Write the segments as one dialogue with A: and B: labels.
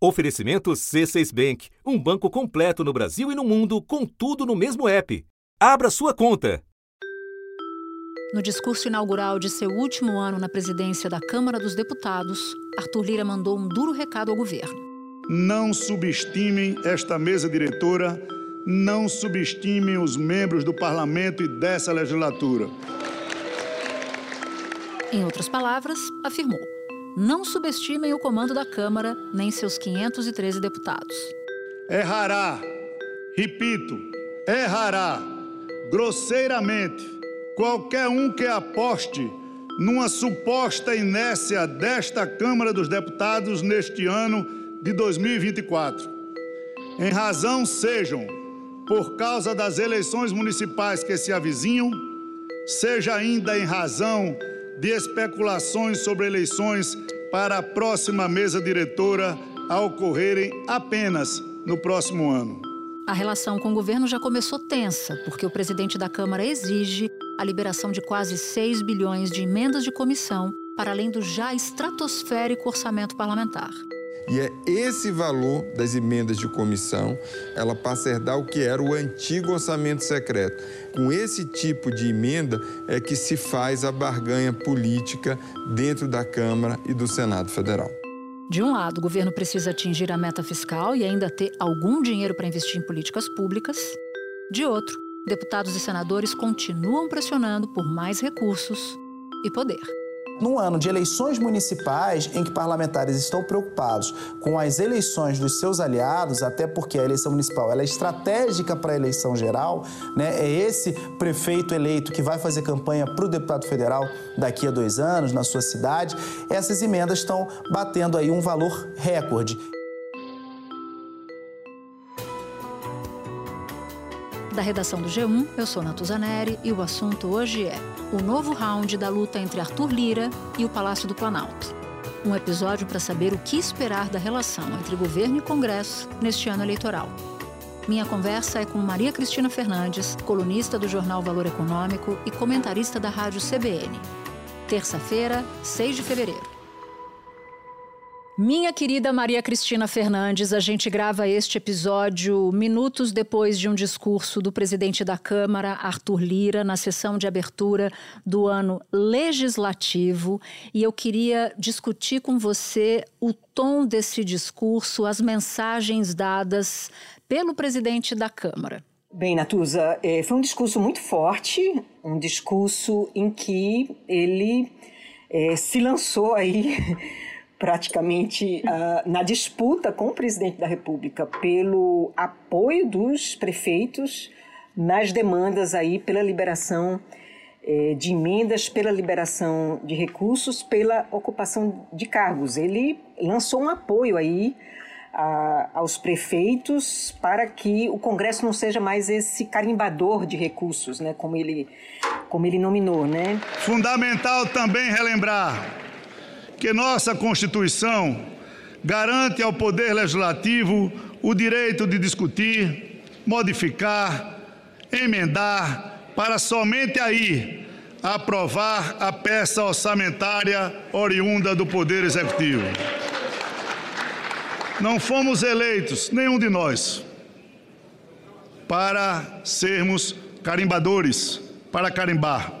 A: Oferecimento C6 Bank, um banco completo no Brasil e no mundo, com tudo no mesmo app. Abra sua conta.
B: No discurso inaugural de seu último ano na presidência da Câmara dos Deputados, Arthur Lira mandou um duro recado ao governo.
C: Não subestimem esta mesa diretora, não subestimem os membros do parlamento e dessa legislatura.
B: Em outras palavras, afirmou não subestimem o comando da Câmara nem seus 513 deputados.
C: Errará, repito, errará grosseiramente qualquer um que aposte numa suposta inércia desta Câmara dos Deputados neste ano de 2024. Em razão sejam por causa das eleições municipais que se avizinham, seja ainda em razão de especulações sobre eleições para a próxima mesa diretora a ocorrerem apenas no próximo ano.
B: A relação com o governo já começou tensa, porque o presidente da Câmara exige a liberação de quase 6 bilhões de emendas de comissão, para além do já estratosférico orçamento parlamentar.
D: E é esse valor das emendas de comissão, ela passa a herdar o que era o antigo orçamento secreto. Com esse tipo de emenda é que se faz a barganha política dentro da Câmara e do Senado Federal.
B: De um lado, o governo precisa atingir a meta fiscal e ainda ter algum dinheiro para investir em políticas públicas. De outro, deputados e senadores continuam pressionando por mais recursos e poder
E: num ano de eleições municipais em que parlamentares estão preocupados com as eleições dos seus aliados, até porque a eleição municipal é estratégica para a eleição geral, né? é esse prefeito eleito que vai fazer campanha para o deputado federal daqui a dois anos na sua cidade, essas emendas estão batendo aí um valor recorde.
B: Da redação do G1, eu sou Natuzaneri e o assunto hoje é o novo round da luta entre Arthur Lira e o Palácio do Planalto. Um episódio para saber o que esperar da relação entre governo e Congresso neste ano eleitoral. Minha conversa é com Maria Cristina Fernandes, colunista do jornal Valor Econômico e comentarista da rádio CBN. Terça-feira, 6 de fevereiro. Minha querida Maria Cristina Fernandes, a gente grava este episódio minutos depois de um discurso do presidente da Câmara, Arthur Lira, na sessão de abertura do ano legislativo. E eu queria discutir com você o tom desse discurso, as mensagens dadas pelo presidente da Câmara.
F: Bem, Natuza, é, foi um discurso muito forte, um discurso em que ele é, se lançou aí praticamente uh, na disputa com o presidente da República pelo apoio dos prefeitos nas demandas aí pela liberação eh, de emendas, pela liberação de recursos, pela ocupação de cargos. Ele lançou um apoio aí a, aos prefeitos para que o Congresso não seja mais esse carimbador de recursos, né, como ele, como ele nominou, né?
C: Fundamental também relembrar que nossa Constituição garante ao Poder Legislativo o direito de discutir, modificar, emendar, para somente aí aprovar a peça orçamentária oriunda do Poder Executivo. Não fomos eleitos, nenhum de nós, para sermos carimbadores, para carimbar.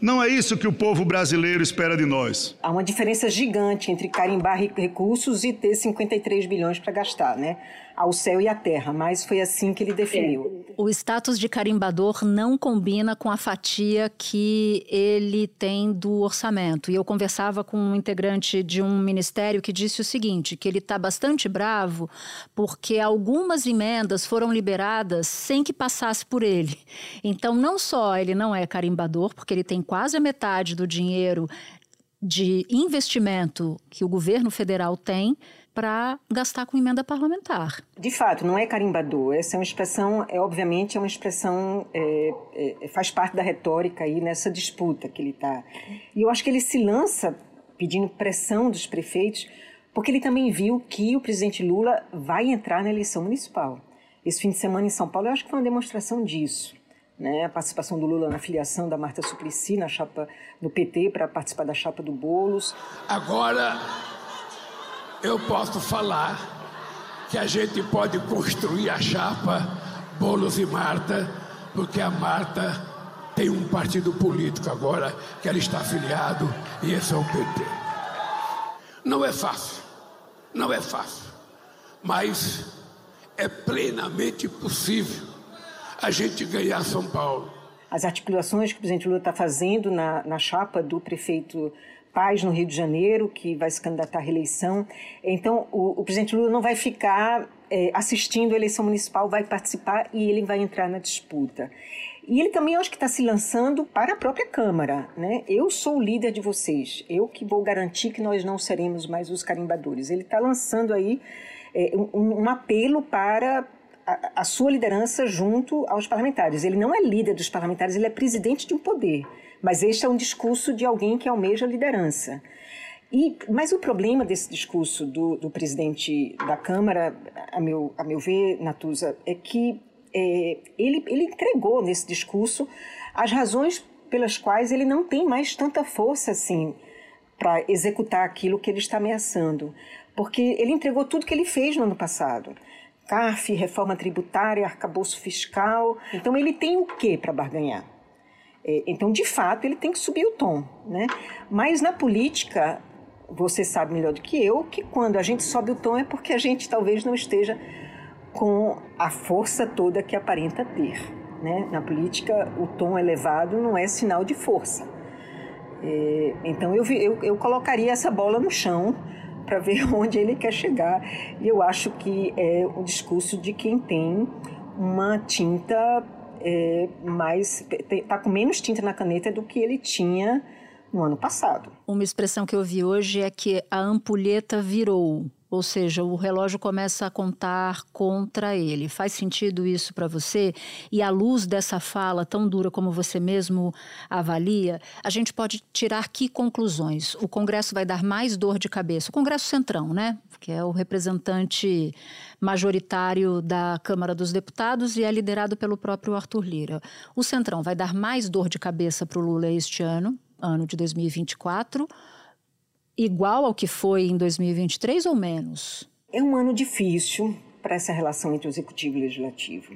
C: Não é isso que o povo brasileiro espera de nós.
F: Há uma diferença gigante entre carimbar recursos e ter 53 bilhões para gastar, né? Ao céu e à terra, mas foi assim que ele definiu.
B: O status de carimbador não combina com a fatia que ele tem do orçamento. E eu conversava com um integrante de um ministério que disse o seguinte: que ele está bastante bravo porque algumas emendas foram liberadas sem que passasse por ele. Então, não só ele não é carimbador, porque ele tem quase a metade do dinheiro de investimento que o governo federal tem para gastar com emenda parlamentar.
F: De fato, não é carimbador. Essa é uma expressão, é obviamente é uma expressão é, é, faz parte da retórica aí nessa disputa que ele está. E eu acho que ele se lança pedindo pressão dos prefeitos, porque ele também viu que o presidente Lula vai entrar na eleição municipal. Esse fim de semana em São Paulo, eu acho que foi uma demonstração disso né, a participação do Lula na filiação da Marta Suplicy na chapa do PT para participar da chapa do Bolos.
G: Agora eu posso falar que a gente pode construir a chapa Bolos e Marta, porque a Marta tem um partido político agora que ela está afiliado e esse é o PT. Não é fácil, não é fácil, mas é plenamente possível a gente ganhar São Paulo.
F: As articulações que o presidente Lula está fazendo na, na chapa do prefeito Paz no Rio de Janeiro, que vai se candidatar à reeleição. Então, o, o presidente Lula não vai ficar é, assistindo a eleição municipal, vai participar e ele vai entrar na disputa. E ele também acho que está se lançando para a própria Câmara. Né? Eu sou o líder de vocês, eu que vou garantir que nós não seremos mais os carimbadores. Ele está lançando aí é, um, um, apelo para a, a sua liderança junto aos parlamentares. Ele não é líder dos parlamentares, ele é presidente de um poder. Mas este é um discurso de alguém que almeja liderança. E, mas o problema desse discurso do, do presidente da Câmara, a meu, a meu ver, Natuza, é que é, ele, ele entregou nesse discurso as razões pelas quais ele não tem mais tanta força assim para executar aquilo que ele está ameaçando. Porque ele entregou tudo que ele fez no ano passado. CARF, reforma tributária, arcabouço fiscal. Então ele tem o que para barganhar? É, então, de fato, ele tem que subir o tom. Né? Mas na política, você sabe melhor do que eu que quando a gente sobe o tom é porque a gente talvez não esteja com a força toda que aparenta ter. Né? Na política, o tom elevado não é sinal de força. É, então, eu, eu, eu colocaria essa bola no chão para ver onde ele quer chegar. E eu acho que é o discurso de quem tem uma tinta é, mais. está com menos tinta na caneta do que ele tinha no ano passado.
B: Uma expressão que eu vi hoje é que a ampulheta virou. Ou seja, o relógio começa a contar contra ele. Faz sentido isso para você? E à luz dessa fala tão dura como você mesmo avalia, a gente pode tirar que conclusões? O Congresso vai dar mais dor de cabeça? O Congresso Centrão, né? Que é o representante majoritário da Câmara dos Deputados e é liderado pelo próprio Arthur Lira. O Centrão vai dar mais dor de cabeça para o Lula este ano, ano de 2024 igual ao que foi em 2023 ou menos?
F: É um ano difícil para essa relação entre o executivo e o legislativo.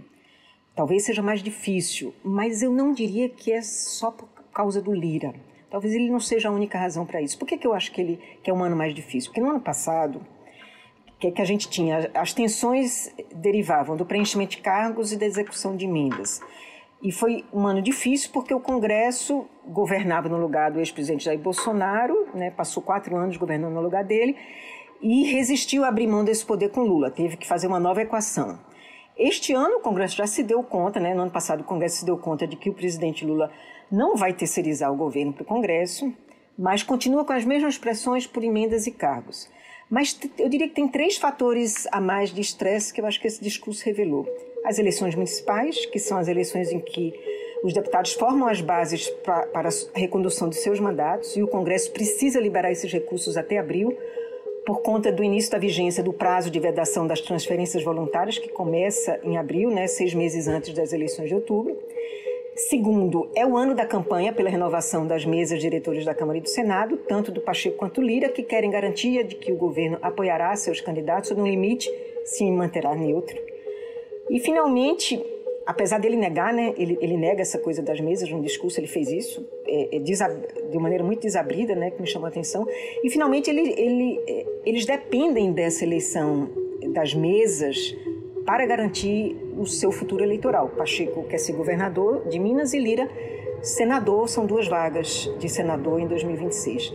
F: Talvez seja mais difícil, mas eu não diria que é só por causa do Lira. Talvez ele não seja a única razão para isso. Por que, que eu acho que, ele, que é um ano mais difícil? Porque no ano passado, que, que a gente tinha, as tensões derivavam do preenchimento de cargos e da execução de emendas. E foi um ano difícil porque o Congresso governava no lugar do ex-presidente Jair Bolsonaro, né, passou quatro anos governando no lugar dele, e resistiu a abrir mão desse poder com Lula, teve que fazer uma nova equação. Este ano o Congresso já se deu conta, né, no ano passado o Congresso se deu conta de que o presidente Lula não vai terceirizar o governo para o Congresso, mas continua com as mesmas pressões por emendas e cargos. Mas eu diria que tem três fatores a mais de estresse que eu acho que esse discurso revelou as eleições municipais, que são as eleições em que os deputados formam as bases pra, para a recondução de seus mandatos e o Congresso precisa liberar esses recursos até abril, por conta do início da vigência do prazo de vedação das transferências voluntárias, que começa em abril, né, seis meses antes das eleições de outubro. Segundo, é o ano da campanha pela renovação das mesas diretores da Câmara e do Senado, tanto do Pacheco quanto Lira, que querem garantia de que o governo apoiará seus candidatos no limite se manterá neutro. E, finalmente, apesar dele negar, né, ele, ele nega essa coisa das mesas, no discurso ele fez isso, é, é, de maneira muito desabrida, né, que me chamou a atenção. E, finalmente, ele, ele, é, eles dependem dessa eleição das mesas para garantir o seu futuro eleitoral. Pacheco quer ser governador de Minas e Lira senador, são duas vagas de senador em 2026.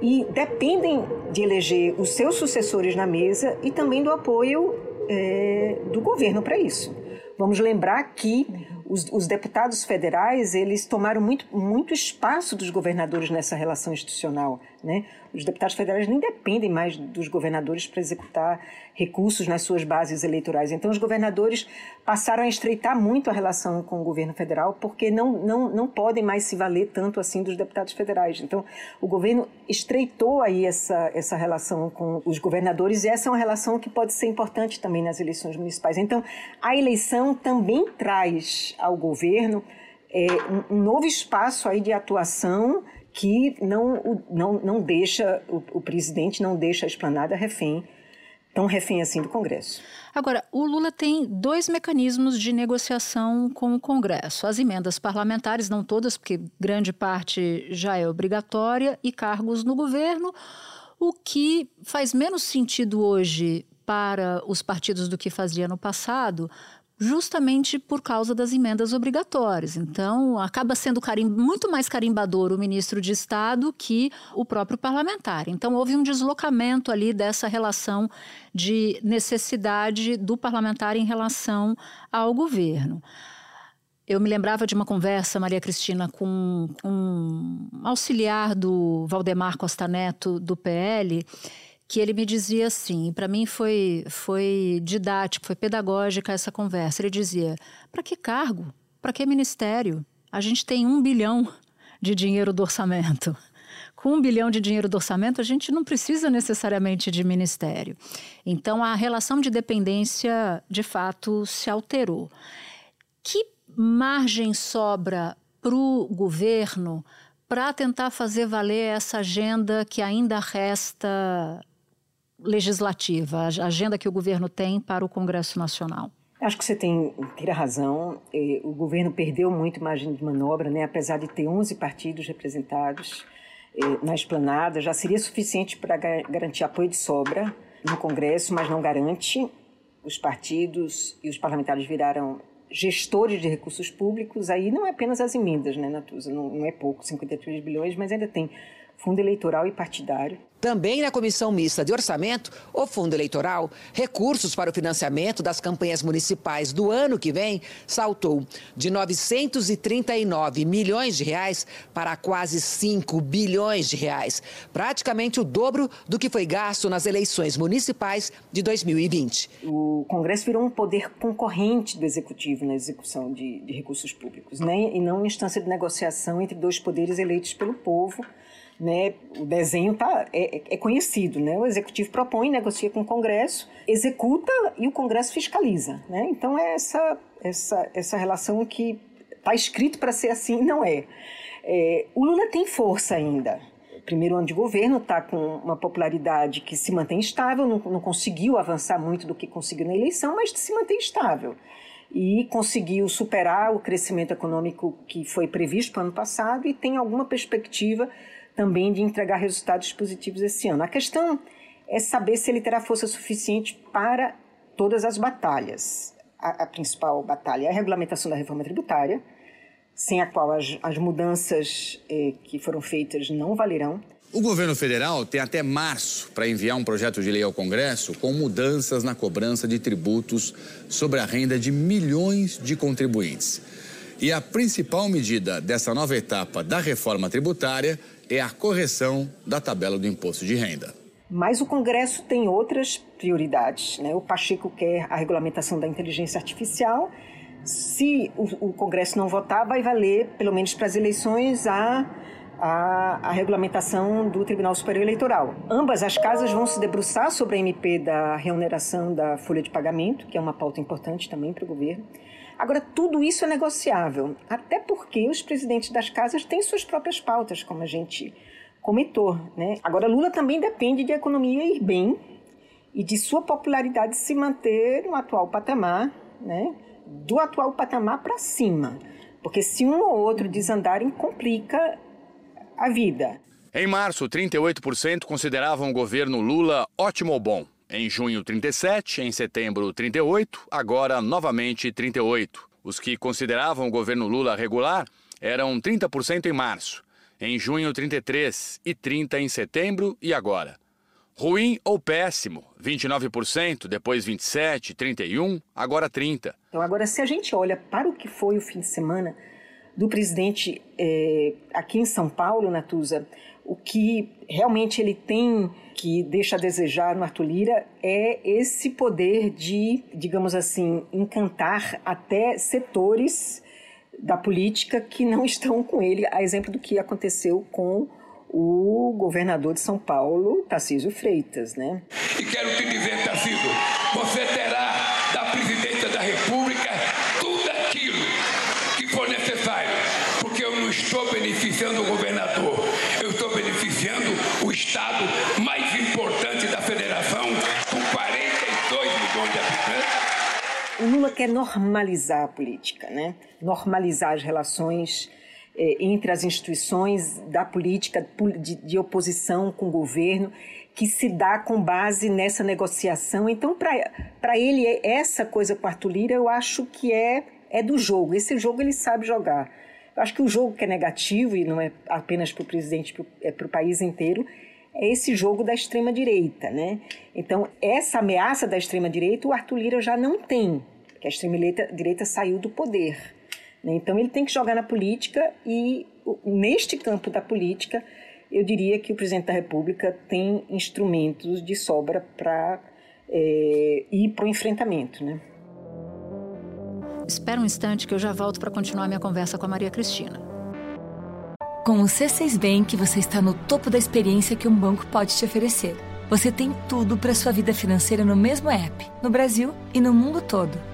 F: E dependem de eleger os seus sucessores na mesa e também do apoio é, do governo para isso. Vamos lembrar que os, os, deputados federais eles tomaram muito, muito espaço dos governadores nessa relação institucional. Né? Os deputados federais nem dependem mais dos governadores para executar recursos nas suas bases eleitorais. Então, os governadores passaram a estreitar muito a relação com o governo federal, porque não, não, não podem mais se valer tanto assim dos deputados federais. Então, o governo estreitou aí essa, essa relação com os governadores, e essa é uma relação que pode ser importante também nas eleições municipais. Então, a eleição também traz ao governo é, um, novo espaço aí de atuação que não, não, não deixa, o, o presidente não deixa a esplanada refém tão refém assim do Congresso.
B: Agora, o Lula tem dois mecanismos de negociação com o Congresso: as emendas parlamentares, não todas, porque grande parte já é obrigatória, e cargos no governo, o que faz menos sentido hoje para os partidos do que fazia no passado, justamente por causa das emendas obrigatórias. Então, acaba sendo carim muito mais carimbador o ministro de Estado que o próprio parlamentar. Então, houve um deslocamento ali dessa relação de necessidade do parlamentar em relação ao governo. Eu me lembrava de uma conversa, Maria Cristina, com um auxiliar do Valdemar Costa Neto, do PL, que ele me dizia assim, para mim foi, foi didático, foi pedagógica essa conversa. Ele dizia: para que cargo? Para que ministério? A gente tem um bilhão de dinheiro do orçamento. Com um bilhão de dinheiro do orçamento, a gente não precisa necessariamente de ministério. Então, a relação de dependência, de fato, se alterou. Que margem sobra para o governo para tentar fazer valer essa agenda que ainda resta legislativa, a agenda que o governo tem para o Congresso Nacional?
F: Acho que você tem inteira razão. O governo perdeu muito margem de manobra, né? apesar de ter 11 partidos representados na esplanada, já seria suficiente para garantir apoio de sobra no Congresso, mas não garante. Os partidos e os parlamentares viraram gestores de recursos públicos, aí não é apenas as emendas, né, Natuza? Não, não é pouco, 53 bilhões, mas ainda tem fundo eleitoral e partidário.
H: Também na Comissão Mista de Orçamento, o Fundo Eleitoral, recursos para o financiamento das campanhas municipais do ano que vem saltou de 939 milhões de reais para quase 5 bilhões de reais, praticamente o dobro do que foi gasto nas eleições municipais de 2020.
F: O Congresso virou um poder concorrente do Executivo na execução de, de recursos públicos, né? e não uma instância de negociação entre dois poderes eleitos pelo povo né, o desenho tá, é, é, conhecido. Né? O executivo propõe, negocia com o Congresso, executa e o Congresso fiscaliza. Né? Então é essa, essa, essa relação que está escrito para ser assim não é. é. O Lula tem força ainda. primeiro ano de governo está com uma popularidade que se mantém estável, não, não conseguiu avançar muito do que conseguiu na eleição, mas se mantém estável e conseguiu superar o crescimento econômico que foi previsto para o ano passado e tem alguma perspectiva também de entregar resultados positivos esse ano. A questão é saber se ele terá força suficiente para todas as batalhas. A, a principal batalha é a regulamentação da reforma tributária, sem a qual as, as mudanças eh, que foram feitas não valerão.
I: O governo federal tem até março para enviar um projeto de lei ao Congresso com mudanças na cobrança de tributos sobre a renda de milhões de contribuintes. E a principal medida dessa nova etapa da reforma tributária é a correção da tabela do imposto de renda.
F: Mas o Congresso tem outras prioridades. Né? O Pacheco quer a regulamentação da inteligência artificial. Se o, o Congresso não votar, vai valer, pelo menos para as eleições, a, a, a, regulamentação do Tribunal Superior Eleitoral. Ambas as casas vão se debruçar sobre a MP da remuneração da folha de pagamento, que é uma pauta importante também para o governo. Agora, tudo isso é negociável, até porque os presidentes das casas têm suas próprias pautas, como a gente comentou. Né? Agora, Lula também depende de a economia ir bem e de sua popularidade se manter no atual patamar, né? do atual patamar para cima. Porque se um ou outro desandarem, complica a vida.
I: Em março, 38% consideravam o governo Lula ótimo ou bom. Em junho, 37, em setembro, 38, agora novamente 38. Os que consideravam o governo Lula regular eram 30% em março, em junho, 33 e 30 em setembro e agora. Ruim ou péssimo, 29%, depois 27, 31, agora 30.
F: Então agora se a gente olha para o que foi o fim de semana do presidente é, aqui em São Paulo, Natuza, o que realmente ele tem que deixa a desejar no Arthur Lira é esse poder de, digamos assim, encantar até setores da política que não estão com ele, a exemplo do que aconteceu com o governador de São Paulo, Tarcísio Freitas, né?
G: E quero te dizer, Tarcísio, você
F: quer normalizar a política, né? normalizar as relações eh, entre as instituições da política de, de oposição com o governo que se dá com base nessa negociação. Então, para ele, essa coisa com Arthur Lira, eu acho que é, é do jogo. Esse jogo ele sabe jogar. Eu acho que o jogo que é negativo, e não é apenas para o presidente, é para o país inteiro, é esse jogo da extrema-direita. Né? Então, essa ameaça da extrema-direita, o Arthur Lira já não tem, porque a extrema-direita saiu do poder. Né? Então, ele tem que jogar na política e, neste campo da política, eu diria que o presidente da República tem instrumentos de sobra para é, ir para o enfrentamento. Né?
B: Espera um instante que eu já volto para continuar minha conversa com a Maria Cristina.
J: Com o C6 Bank, você está no topo da experiência que um banco pode te oferecer. Você tem tudo para sua vida financeira no mesmo app, no Brasil e no mundo todo.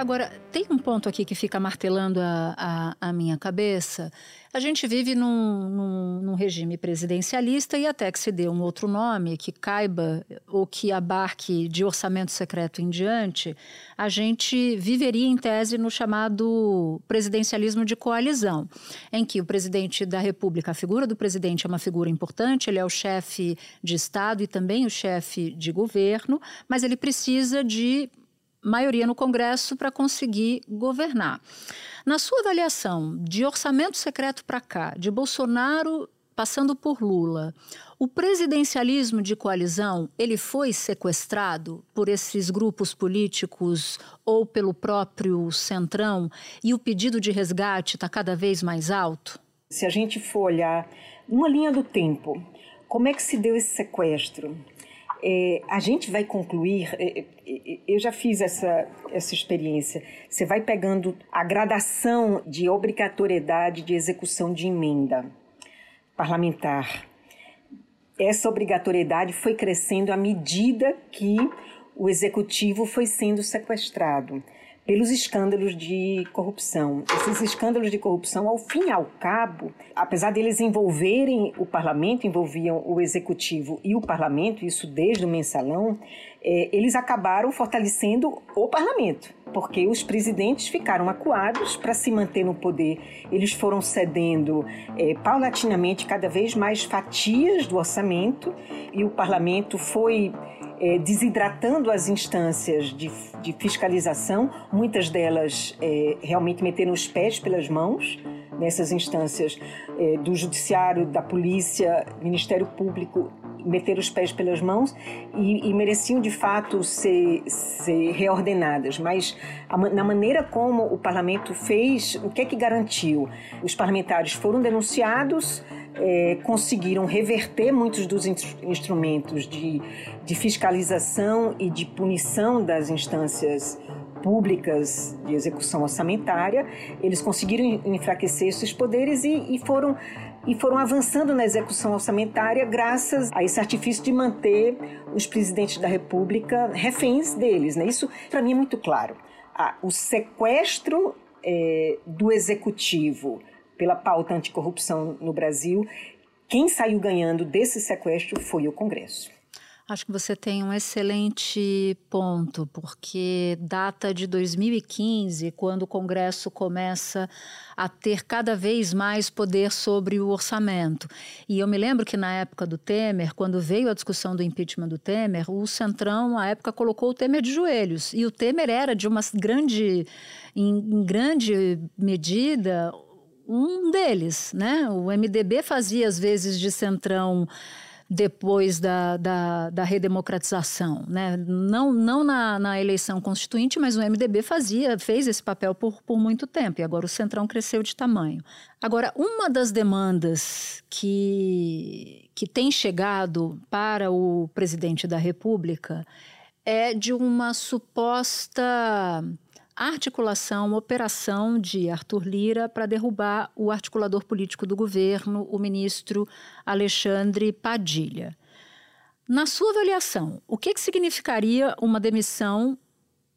B: Agora, tem um ponto aqui que fica martelando a, a, a minha cabeça. A gente vive num, num, num, regime presidencialista e até que se dê um outro nome que caiba ou que abarque de orçamento secreto em diante, a gente viveria em tese no chamado presidencialismo de coalizão, em que o presidente da República, a figura do presidente é uma figura importante, ele é o chefe de Estado e também o chefe de governo, mas ele precisa de maioria no Congresso para conseguir governar. Na sua avaliação, de orçamento secreto para cá, de Bolsonaro passando por Lula, o presidencialismo de coalizão, ele foi sequestrado por esses grupos políticos ou pelo próprio Centrão e o pedido de resgate está cada vez mais alto?
F: Se a gente for olhar uma linha do tempo, como é que se deu esse sequestro? É, a gente vai concluir, é, é, eu já fiz essa, essa experiência, você vai pegando a gradação de obrigatoriedade de execução de emenda parlamentar. Essa obrigatoriedade foi crescendo à medida que o executivo foi sendo sequestrado pelos escândalos de corrupção. Esses escândalos de corrupção, ao fim e ao cabo, apesar deles envolverem o parlamento, envolviam o executivo e o parlamento, isso desde o mensalão, é, eles acabaram fortalecendo o parlamento, porque os presidentes ficaram acuados para se manter no poder. Eles foram cedendo é, paulatinamente cada vez mais fatias do orçamento e o parlamento foi é, desidratando as instâncias de, de fiscalização, muitas delas é, realmente meteram os pés pelas mãos nessas instâncias é, do Judiciário, da Polícia, Ministério Público, meteram os pés pelas mãos e, e mereciam de fato ser, ser reordenadas. Mas a, na maneira como o parlamento fez, o que é que garantiu? Os parlamentares foram denunciados é, conseguiram reverter muitos dos instrumentos de, de fiscalização e de punição das instâncias públicas de execução orçamentária, eles conseguiram enfraquecer esses poderes e, e, foram e foram avançando na execução orçamentária graças a esse artifício de manter os presidentes da República reféns deles. Né? Isso, para mim, é muito claro. Ah, o sequestro é, do executivo pela pauta anticorrupção no Brasil, quem saiu ganhando desse sequestro foi o Congresso.
B: Acho que você tem um excelente ponto, porque data de 2015, quando o Congresso começa a ter cada vez mais poder sobre o orçamento. E eu me lembro que na época do Temer, quando veio a discussão do impeachment do Temer, o Centrão, à época, colocou o Temer de joelhos. E o Temer era, de uma grande, em, grande medida, um deles, né? O MDB fazia às vezes de centrão depois da, da, da redemocratização, né? Não, não na, na, eleição constituinte, mas o MDB fazia, fez esse papel por, por muito tempo e agora o centrão cresceu de tamanho. Agora, uma das demandas que, que tem chegado para o presidente da República é de uma suposta articulação, operação de Arthur Lira para derrubar o articulador político do governo, o ministro Alexandre Padilha. Na sua avaliação, o que, que significaria uma demissão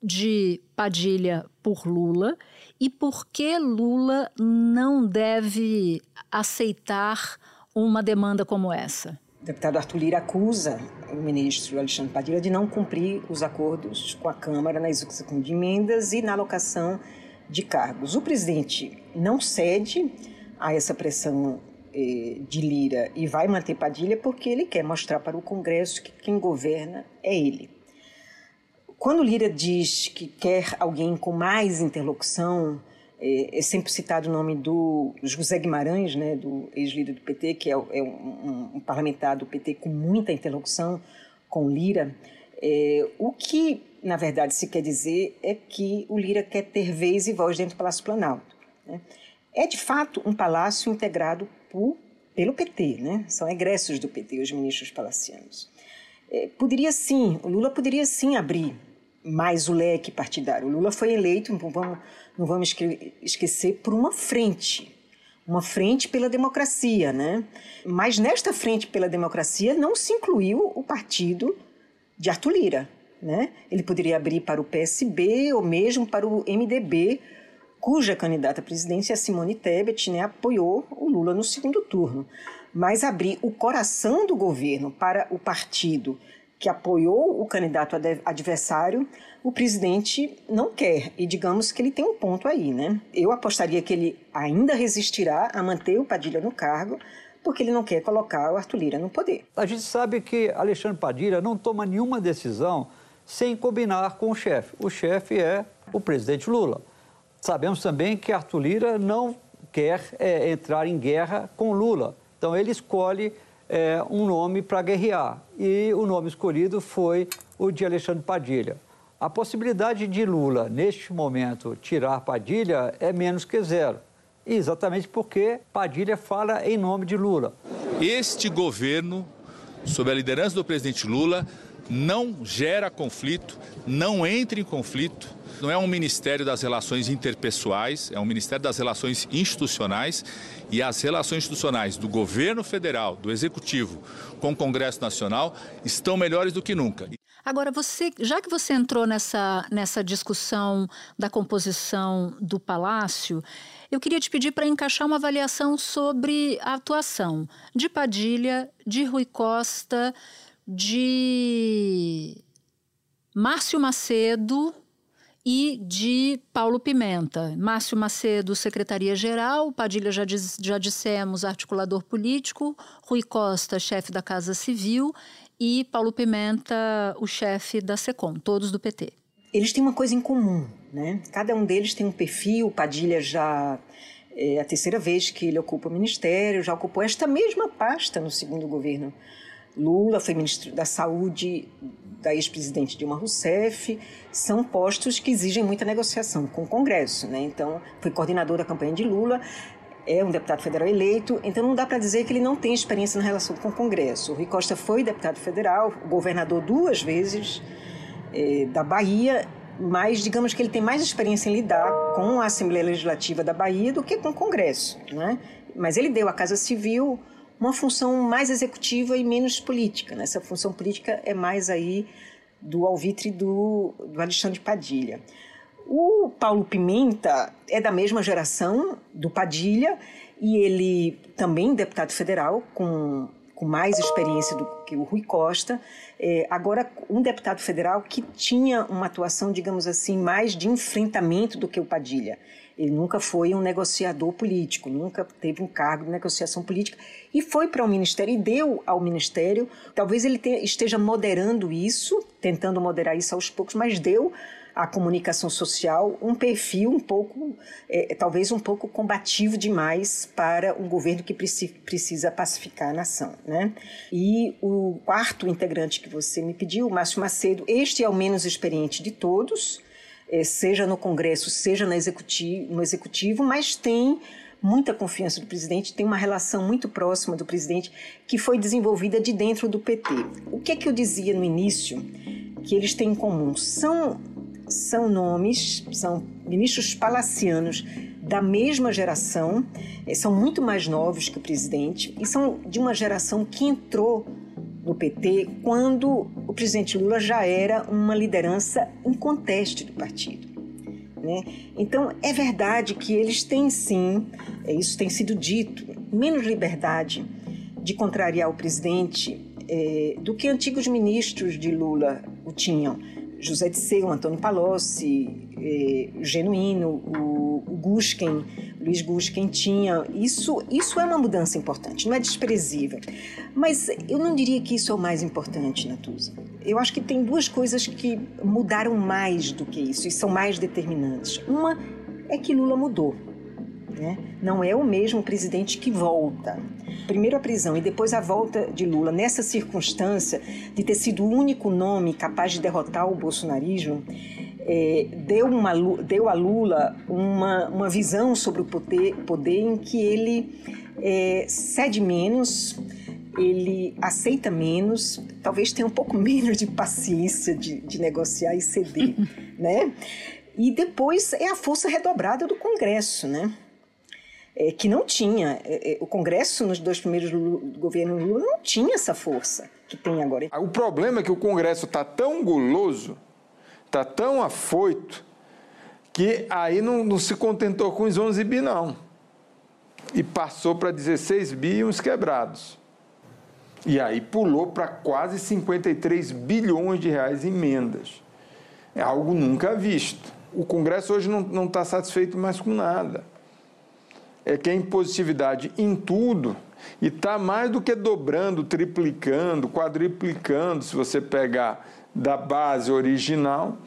B: de Padilha por Lula e por que Lula não deve aceitar uma demanda como essa?
F: O deputado Arthur Lira acusa o ministro Alexandre Padilha de não cumprir os acordos com a Câmara na execução de emendas e na alocação de cargos. O presidente não cede a essa pressão eh, de Lira e vai manter Padilha porque ele quer mostrar para o Congresso que quem governa é ele. Quando Lira diz que quer alguém com mais interlocução, é, é sempre citado o nome do José Guimarães, né, do ex-líder do PT, que é, é um, um, parlamentar do PT com muita interlocução com Lira. É, o que, na verdade, se quer dizer é que o Lira quer ter vez e voz dentro do Palácio Planalto. Né? É, de fato, um palácio integrado por, pelo PT, né? são egressos do PT, os ministros palacianos. É, poderia sim, o Lula poderia sim abrir mais o leque partidário. O Lula foi eleito, não vamos, não vamos esquecer, por uma frente, uma frente pela democracia, né? Mas nesta frente pela democracia não se incluiu o partido de Arthur Lira, né? Ele poderia abrir para o PSB ou mesmo para o MDB, cuja candidata à presidência, Simone Tebet, né, apoiou o Lula no segundo turno. Mas abrir o coração do governo para o partido que apoiou o candidato adversário, o presidente não quer. E digamos que ele tem um ponto aí, né? Eu apostaria que ele ainda resistirá a manter o Padilha no cargo, porque ele não quer colocar o Arthur Lira no poder.
K: A gente sabe que Alexandre Padilha não toma nenhuma decisão sem combinar com o chefe. O chefe é o presidente Lula. Sabemos também que Arthur Lira não quer é, entrar em guerra com Lula. Então ele escolhe é, um nome para guerrear. E o nome escolhido foi o de Alexandre Padilha. A possibilidade de Lula, neste momento, tirar Padilha é menos que zero. Exatamente porque Padilha fala em nome de Lula.
L: Este governo, sob a liderança do presidente Lula, não gera conflito, não entra em conflito, não é um ministério das relações interpessoais, é um ministério das relações institucionais e as relações institucionais do governo federal, do executivo com o Congresso Nacional estão melhores do que nunca.
B: Agora, você, já que você entrou nessa, nessa discussão da composição do Palácio, eu queria te pedir para encaixar uma avaliação sobre a atuação de Padilha, de Rui Costa, de Márcio Macedo e de Paulo Pimenta. Márcio Macedo, secretaria-geral, Padilha, já, diz, já dissemos, articulador político, Rui Costa, chefe da Casa Civil, e Paulo Pimenta, o chefe da SECOM, todos do PT.
F: Eles têm uma coisa em comum, né? Cada um deles tem um perfil, Padilha já é a terceira vez que ele ocupa o ministério, já ocupou esta mesma pasta no segundo governo Lula, foi ministro da Saúde da ex-presidente Dilma Rousseff, são postos que exigem muita negociação com o Congresso. Né? Então, foi coordenador da campanha de Lula, é um deputado federal eleito, então não dá para dizer que ele não tem experiência na relação com o Congresso. O Rui Costa foi deputado federal, governador duas vezes é, da Bahia, mas digamos que ele tem mais experiência em lidar com a Assembleia Legislativa da Bahia do que com o Congresso. Né? Mas ele deu à Casa Civil uma função mais executiva e menos política. Né? Essa função política é mais aí do alvitre do, do Alexandre Padilha. O Paulo Pimenta é da mesma geração do Padilha e ele também deputado federal com, com mais experiência do que o Rui Costa. É, agora, um deputado federal que tinha uma atuação, digamos assim, mais de enfrentamento do que o Padilha. Ele nunca foi um negociador político, nunca teve um cargo de negociação política e foi para o ministério e deu ao ministério. Talvez ele esteja moderando isso, tentando moderar isso aos poucos, mas deu à comunicação social um perfil um pouco, é, talvez um pouco combativo demais para um governo que precisa pacificar a nação. Né? E o quarto integrante que você me pediu, Márcio Macedo, este é o menos experiente de todos é, seja no Congresso, seja no executivo, no executivo, mas tem muita confiança do presidente, tem uma relação muito próxima do presidente que foi desenvolvida de dentro do PT. O que é que eu dizia no início que eles têm em comum? São são nomes, são ministros palacianos da mesma geração, eh, são muito mais novos que o presidente e são de uma geração que entrou no PT quando o presidente Lula já era uma liderança inconteste do partido. Né? Então, é verdade que eles têm sim, é, isso tem sido dito, menos liberdade de contrariar o presidente é, do que antigos ministros de Lula o tinham. José de Seu, Antônio Palocci, eh, Genuíno, o, o Gusken, Luiz Gusken tinha. Isso, isso é uma mudança importante, não é desprezível. Mas eu não diria que isso é o mais importante, Natuza. Eu acho que tem duas coisas que mudaram mais do que isso e são mais determinantes. Uma é que Lula mudou. Né? Não é o mesmo presidente que volta. Primeiro a prisão e depois a volta de Lula, nessa circunstância de ter sido o único nome capaz de derrotar o bolsonarismo, é, deu, uma, deu a Lula uma, uma visão sobre o poder, poder em que ele é, cede menos, ele aceita menos, talvez tenha um pouco menos de paciência de, de negociar e ceder, né? E depois é a força redobrada do Congresso, né? é, que não tinha. É, é, o Congresso, nos dois primeiros governos Lula, não tinha essa força que tem agora.
D: O problema é que o Congresso está tão guloso, está tão afoito, que aí não, não, se contentou com os 11 bi, não. E passou para 16 bi e uns quebrados. E aí pulou para quase 53 bilhões de reais em emendas. É algo nunca visto. O Congresso hoje não está satisfeito mais com nada é que a impositividade em tudo e está mais do que dobrando, triplicando, quadriplicando, se você pegar da base original,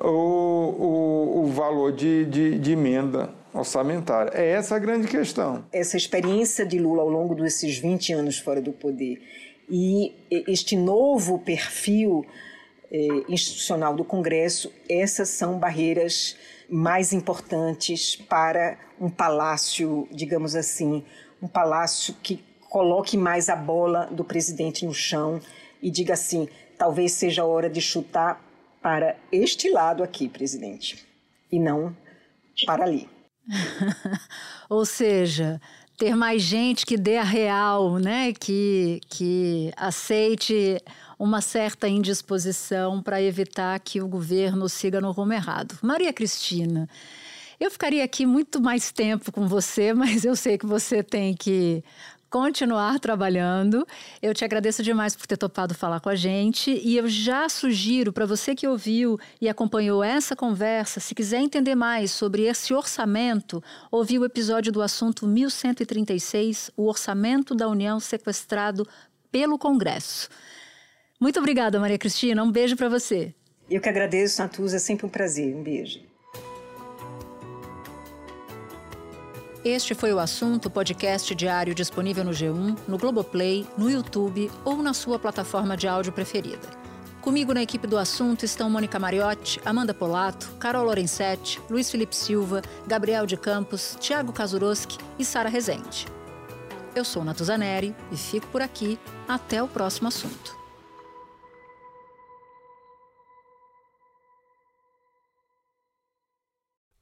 D: o, o, o valor de, de, de emenda orçamentária. É essa a grande questão.
F: Essa experiência de Lula ao longo desses 20 anos fora do poder e este novo perfil eh, institucional do Congresso, essas são barreiras mais importantes para um palácio, digamos assim, um palácio que coloque mais a bola do presidente no chão e diga assim: talvez seja a hora de chutar para este lado aqui, presidente, e não para ali.
B: Ou seja, ter mais gente que dê a real, né? Que, que aceite uma certa indisposição para evitar que o governo siga no rumo errado. Maria Cristina, eu ficaria aqui muito mais tempo com você, mas eu sei que você tem que continuar trabalhando. Eu te agradeço demais por ter topado falar com a gente e eu já sugiro para você que ouviu e acompanhou essa conversa, se quiser entender mais sobre esse orçamento, ouvir o episódio do assunto 1136, o orçamento da União sequestrado pelo Congresso. Muito obrigada, Maria Cristina. Um beijo para você.
F: Eu que agradeço, Natuza. É sempre um prazer. Um beijo.
B: Este foi o assunto podcast diário disponível no G1, no Globoplay, no YouTube ou na sua plataforma de áudio preferida. Comigo na equipe do assunto estão Mônica Mariotti, Amanda Polato, Carol Lorenzetti, Luiz Felipe Silva, Gabriel de Campos, Tiago Kazuroski e Sara Rezende. Eu sou Natuzaneri e fico por aqui. Até o próximo assunto.